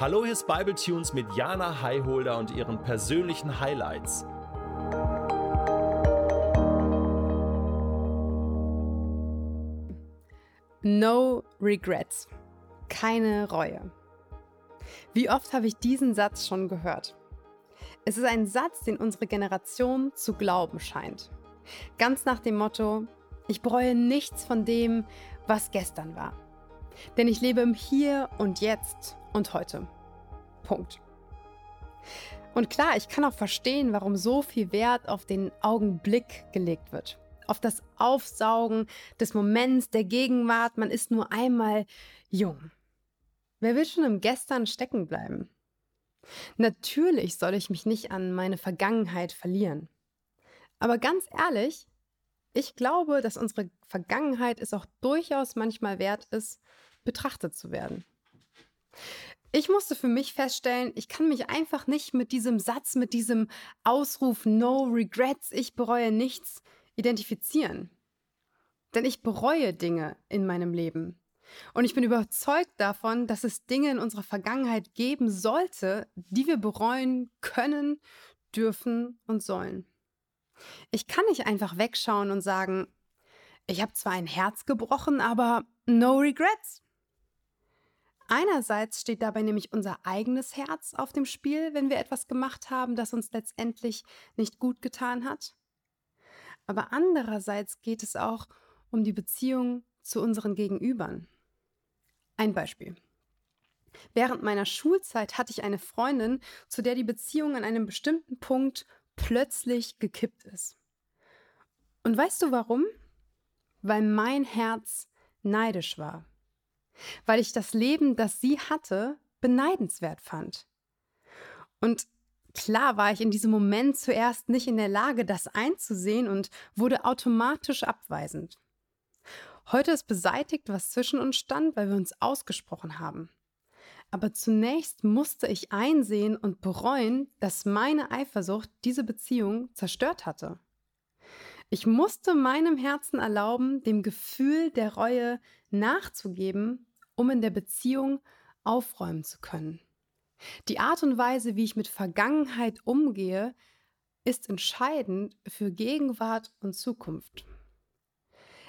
Hallo, hier ist Bible Tunes mit Jana Highholder und ihren persönlichen Highlights. No regrets. Keine Reue. Wie oft habe ich diesen Satz schon gehört? Es ist ein Satz, den unsere Generation zu glauben scheint. Ganz nach dem Motto, ich bereue nichts von dem, was gestern war. Denn ich lebe im Hier und Jetzt und heute. Punkt. Und klar, ich kann auch verstehen, warum so viel Wert auf den Augenblick gelegt wird. Auf das Aufsaugen des Moments, der Gegenwart. Man ist nur einmal jung. Wer will schon im Gestern stecken bleiben? Natürlich soll ich mich nicht an meine Vergangenheit verlieren. Aber ganz ehrlich, ich glaube, dass unsere Vergangenheit es auch durchaus manchmal wert ist, betrachtet zu werden. Ich musste für mich feststellen, ich kann mich einfach nicht mit diesem Satz, mit diesem Ausruf No regrets, ich bereue nichts identifizieren. Denn ich bereue Dinge in meinem Leben. Und ich bin überzeugt davon, dass es Dinge in unserer Vergangenheit geben sollte, die wir bereuen können, dürfen und sollen. Ich kann nicht einfach wegschauen und sagen, ich habe zwar ein Herz gebrochen, aber no regrets. Einerseits steht dabei nämlich unser eigenes Herz auf dem Spiel, wenn wir etwas gemacht haben, das uns letztendlich nicht gut getan hat. Aber andererseits geht es auch um die Beziehung zu unseren Gegenübern. Ein Beispiel. Während meiner Schulzeit hatte ich eine Freundin, zu der die Beziehung an einem bestimmten Punkt plötzlich gekippt ist. Und weißt du warum? Weil mein Herz neidisch war weil ich das Leben, das sie hatte, beneidenswert fand. Und klar war ich in diesem Moment zuerst nicht in der Lage, das einzusehen und wurde automatisch abweisend. Heute ist beseitigt, was zwischen uns stand, weil wir uns ausgesprochen haben. Aber zunächst musste ich einsehen und bereuen, dass meine Eifersucht diese Beziehung zerstört hatte. Ich musste meinem Herzen erlauben, dem Gefühl der Reue nachzugeben um in der Beziehung aufräumen zu können. Die Art und Weise, wie ich mit Vergangenheit umgehe, ist entscheidend für Gegenwart und Zukunft.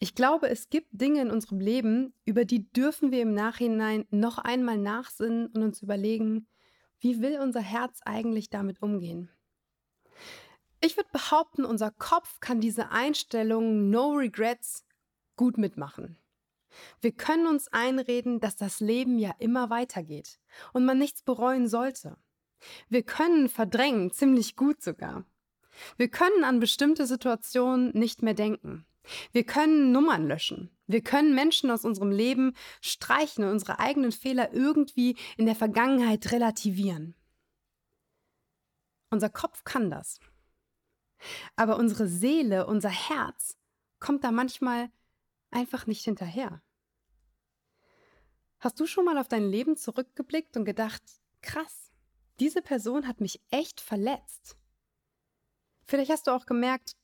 Ich glaube, es gibt Dinge in unserem Leben, über die dürfen wir im Nachhinein noch einmal nachsinnen und uns überlegen, wie will unser Herz eigentlich damit umgehen? Ich würde behaupten, unser Kopf kann diese Einstellung No Regrets gut mitmachen. Wir können uns einreden, dass das Leben ja immer weitergeht und man nichts bereuen sollte. Wir können verdrängen, ziemlich gut sogar. Wir können an bestimmte Situationen nicht mehr denken. Wir können Nummern löschen. Wir können Menschen aus unserem Leben streichen und unsere eigenen Fehler irgendwie in der Vergangenheit relativieren. Unser Kopf kann das. Aber unsere Seele, unser Herz kommt da manchmal einfach nicht hinterher. Hast du schon mal auf dein Leben zurückgeblickt und gedacht, krass, diese Person hat mich echt verletzt? Vielleicht hast du auch gemerkt,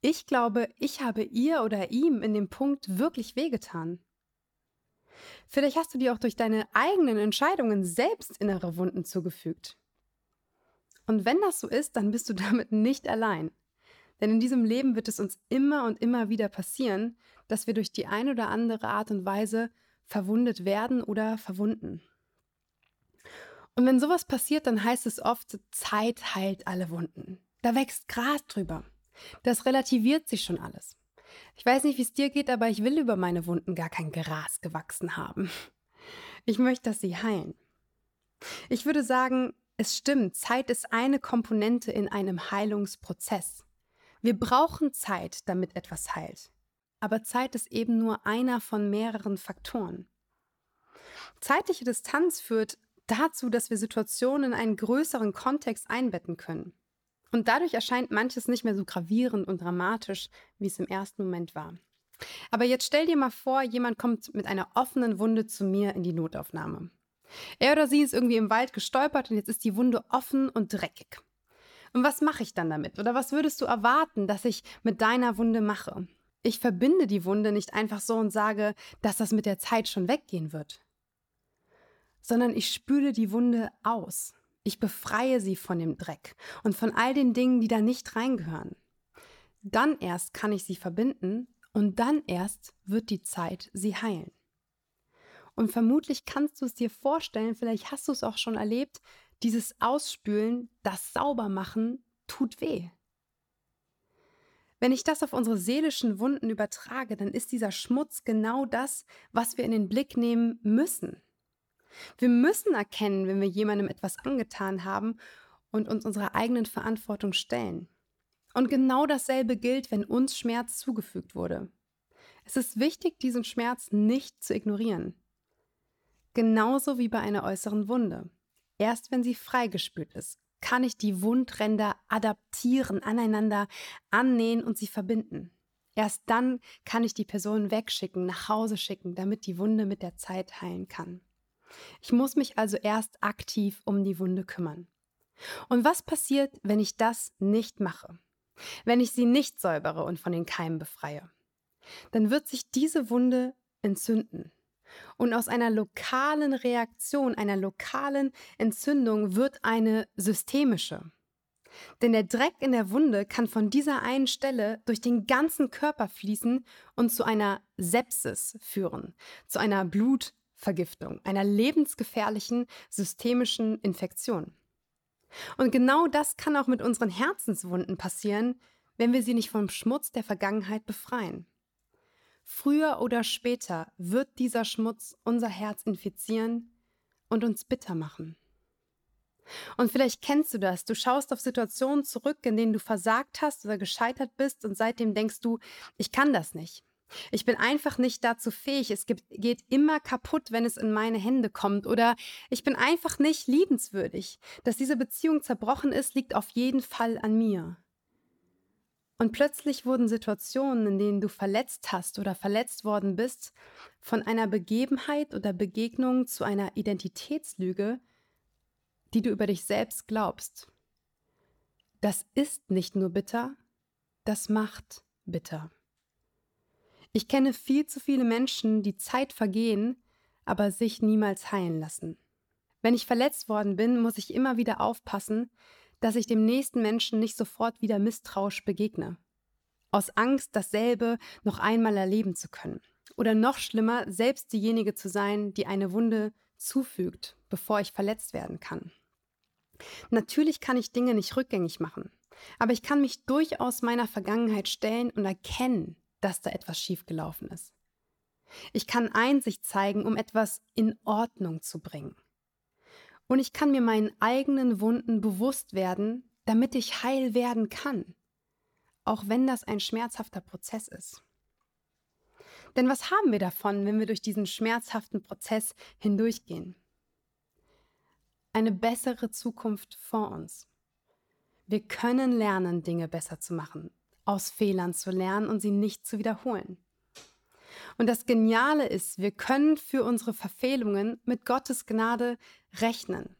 ich glaube, ich habe ihr oder ihm in dem Punkt wirklich wehgetan. Vielleicht hast du dir auch durch deine eigenen Entscheidungen selbst innere Wunden zugefügt. Und wenn das so ist, dann bist du damit nicht allein. Denn in diesem Leben wird es uns immer und immer wieder passieren, dass wir durch die eine oder andere Art und Weise verwundet werden oder verwunden. Und wenn sowas passiert, dann heißt es oft, Zeit heilt alle Wunden. Da wächst Gras drüber. Das relativiert sich schon alles. Ich weiß nicht, wie es dir geht, aber ich will über meine Wunden gar kein Gras gewachsen haben. Ich möchte, dass sie heilen. Ich würde sagen, es stimmt, Zeit ist eine Komponente in einem Heilungsprozess. Wir brauchen Zeit, damit etwas heilt. Aber Zeit ist eben nur einer von mehreren Faktoren. Zeitliche Distanz führt dazu, dass wir Situationen in einen größeren Kontext einbetten können. Und dadurch erscheint manches nicht mehr so gravierend und dramatisch, wie es im ersten Moment war. Aber jetzt stell dir mal vor, jemand kommt mit einer offenen Wunde zu mir in die Notaufnahme. Er oder sie ist irgendwie im Wald gestolpert und jetzt ist die Wunde offen und dreckig. Und was mache ich dann damit? Oder was würdest du erwarten, dass ich mit deiner Wunde mache? Ich verbinde die Wunde nicht einfach so und sage, dass das mit der Zeit schon weggehen wird. sondern ich spüle die Wunde aus. Ich befreie sie von dem Dreck und von all den Dingen, die da nicht reingehören. Dann erst kann ich sie verbinden und dann erst wird die Zeit sie heilen. Und vermutlich kannst du es dir vorstellen, vielleicht hast du es auch schon erlebt, dieses Ausspülen, das Saubermachen tut weh. Wenn ich das auf unsere seelischen Wunden übertrage, dann ist dieser Schmutz genau das, was wir in den Blick nehmen müssen. Wir müssen erkennen, wenn wir jemandem etwas angetan haben und uns unserer eigenen Verantwortung stellen. Und genau dasselbe gilt, wenn uns Schmerz zugefügt wurde. Es ist wichtig, diesen Schmerz nicht zu ignorieren. Genauso wie bei einer äußeren Wunde. Erst wenn sie freigespült ist, kann ich die Wundränder adaptieren, aneinander annähen und sie verbinden. Erst dann kann ich die Person wegschicken, nach Hause schicken, damit die Wunde mit der Zeit heilen kann. Ich muss mich also erst aktiv um die Wunde kümmern. Und was passiert, wenn ich das nicht mache? Wenn ich sie nicht säubere und von den Keimen befreie? Dann wird sich diese Wunde entzünden. Und aus einer lokalen Reaktion, einer lokalen Entzündung wird eine systemische. Denn der Dreck in der Wunde kann von dieser einen Stelle durch den ganzen Körper fließen und zu einer Sepsis führen, zu einer Blutvergiftung, einer lebensgefährlichen systemischen Infektion. Und genau das kann auch mit unseren Herzenswunden passieren, wenn wir sie nicht vom Schmutz der Vergangenheit befreien. Früher oder später wird dieser Schmutz unser Herz infizieren und uns bitter machen. Und vielleicht kennst du das. Du schaust auf Situationen zurück, in denen du versagt hast oder gescheitert bist und seitdem denkst du, ich kann das nicht. Ich bin einfach nicht dazu fähig. Es geht immer kaputt, wenn es in meine Hände kommt. Oder ich bin einfach nicht liebenswürdig. Dass diese Beziehung zerbrochen ist, liegt auf jeden Fall an mir. Und plötzlich wurden Situationen, in denen du verletzt hast oder verletzt worden bist, von einer Begebenheit oder Begegnung zu einer Identitätslüge, die du über dich selbst glaubst. Das ist nicht nur bitter, das macht bitter. Ich kenne viel zu viele Menschen, die Zeit vergehen, aber sich niemals heilen lassen. Wenn ich verletzt worden bin, muss ich immer wieder aufpassen, dass ich dem nächsten Menschen nicht sofort wieder misstrauisch begegne. Aus Angst, dasselbe noch einmal erleben zu können. Oder noch schlimmer, selbst diejenige zu sein, die eine Wunde zufügt, bevor ich verletzt werden kann. Natürlich kann ich Dinge nicht rückgängig machen, aber ich kann mich durchaus meiner Vergangenheit stellen und erkennen, dass da etwas schiefgelaufen ist. Ich kann Einsicht zeigen, um etwas in Ordnung zu bringen. Und ich kann mir meinen eigenen Wunden bewusst werden, damit ich heil werden kann, auch wenn das ein schmerzhafter Prozess ist. Denn was haben wir davon, wenn wir durch diesen schmerzhaften Prozess hindurchgehen? Eine bessere Zukunft vor uns. Wir können lernen, Dinge besser zu machen, aus Fehlern zu lernen und sie nicht zu wiederholen. Und das Geniale ist, wir können für unsere Verfehlungen mit Gottes Gnade rechnen.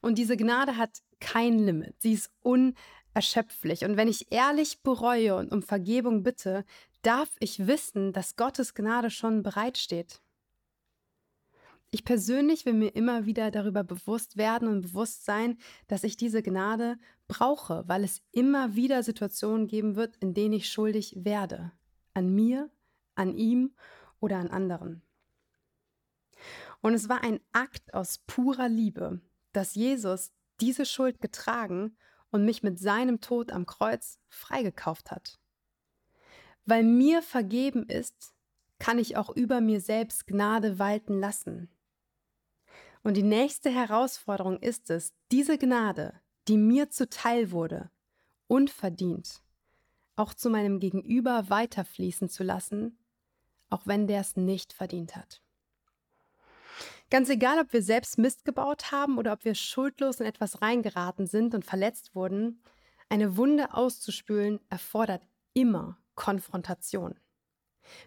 Und diese Gnade hat kein Limit. Sie ist unerschöpflich. Und wenn ich ehrlich bereue und um Vergebung bitte, darf ich wissen, dass Gottes Gnade schon bereitsteht. Ich persönlich will mir immer wieder darüber bewusst werden und bewusst sein, dass ich diese Gnade brauche, weil es immer wieder Situationen geben wird, in denen ich schuldig werde. An mir an ihm oder an anderen. Und es war ein Akt aus purer Liebe, dass Jesus diese Schuld getragen und mich mit seinem Tod am Kreuz freigekauft hat. Weil mir vergeben ist, kann ich auch über mir selbst Gnade walten lassen. Und die nächste Herausforderung ist es, diese Gnade, die mir zuteil wurde, unverdient, auch zu meinem Gegenüber weiterfließen zu lassen auch wenn der es nicht verdient hat. Ganz egal, ob wir selbst Mist gebaut haben oder ob wir schuldlos in etwas reingeraten sind und verletzt wurden, eine Wunde auszuspülen erfordert immer Konfrontation.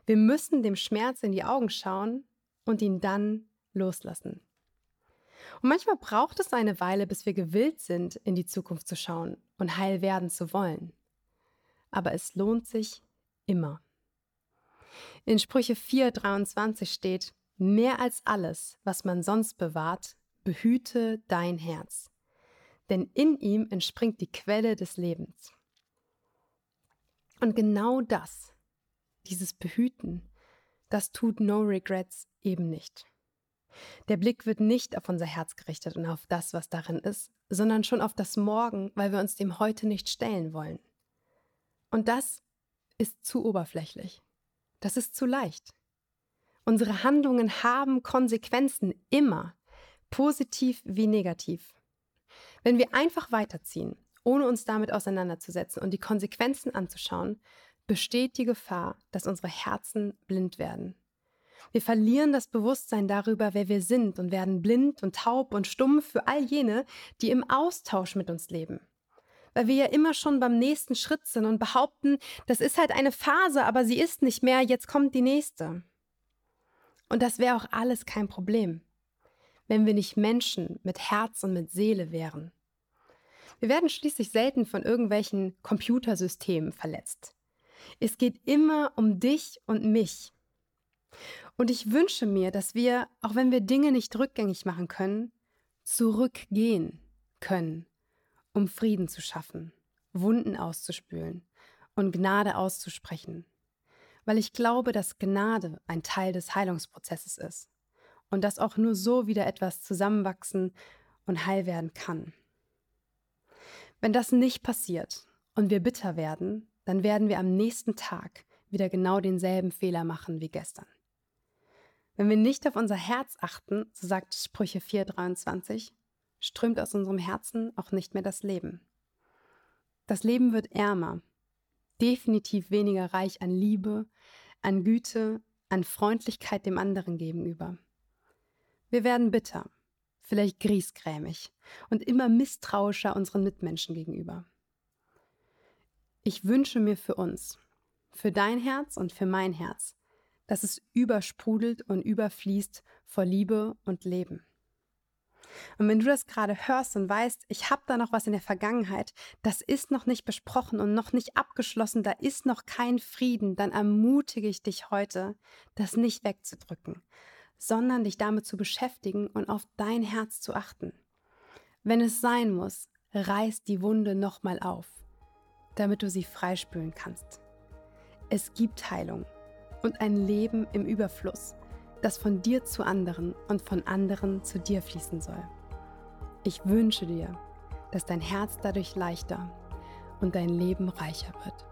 Wir müssen dem Schmerz in die Augen schauen und ihn dann loslassen. Und manchmal braucht es eine Weile, bis wir gewillt sind, in die Zukunft zu schauen und heil werden zu wollen. Aber es lohnt sich immer. In Sprüche 4,23 steht: mehr als alles, was man sonst bewahrt, behüte dein Herz. Denn in ihm entspringt die Quelle des Lebens. Und genau das, dieses Behüten, das tut No Regrets eben nicht. Der Blick wird nicht auf unser Herz gerichtet und auf das, was darin ist, sondern schon auf das Morgen, weil wir uns dem heute nicht stellen wollen. Und das ist zu oberflächlich. Das ist zu leicht. Unsere Handlungen haben Konsequenzen immer, positiv wie negativ. Wenn wir einfach weiterziehen, ohne uns damit auseinanderzusetzen und die Konsequenzen anzuschauen, besteht die Gefahr, dass unsere Herzen blind werden. Wir verlieren das Bewusstsein darüber, wer wir sind und werden blind und taub und stumm für all jene, die im Austausch mit uns leben. Weil wir ja immer schon beim nächsten Schritt sind und behaupten, das ist halt eine Phase, aber sie ist nicht mehr, jetzt kommt die nächste. Und das wäre auch alles kein Problem, wenn wir nicht Menschen mit Herz und mit Seele wären. Wir werden schließlich selten von irgendwelchen Computersystemen verletzt. Es geht immer um dich und mich. Und ich wünsche mir, dass wir, auch wenn wir Dinge nicht rückgängig machen können, zurückgehen können, um Frieden zu schaffen, Wunden auszuspülen und Gnade auszusprechen. Weil ich glaube, dass Gnade ein Teil des Heilungsprozesses ist und dass auch nur so wieder etwas zusammenwachsen und heil werden kann. Wenn das nicht passiert und wir bitter werden, dann werden wir am nächsten Tag wieder genau denselben Fehler machen wie gestern. Wenn wir nicht auf unser Herz achten, so sagt Sprüche 4:23, strömt aus unserem Herzen auch nicht mehr das Leben. Das Leben wird ärmer, definitiv weniger reich an Liebe, an Güte, an Freundlichkeit dem anderen gegenüber. Wir werden bitter, vielleicht griesgrämig und immer misstrauischer unseren Mitmenschen gegenüber. Ich wünsche mir für uns, für dein Herz und für mein Herz, dass es übersprudelt und überfließt vor Liebe und Leben. Und wenn du das gerade hörst und weißt, ich habe da noch was in der Vergangenheit, das ist noch nicht besprochen und noch nicht abgeschlossen, da ist noch kein Frieden, dann ermutige ich dich heute, das nicht wegzudrücken, sondern dich damit zu beschäftigen und auf dein Herz zu achten. Wenn es sein muss, reiß die Wunde nochmal auf, damit du sie freispülen kannst. Es gibt Heilung und ein Leben im Überfluss, das von dir zu anderen und von anderen zu dir fließen soll. Ich wünsche dir, dass dein Herz dadurch leichter und dein Leben reicher wird.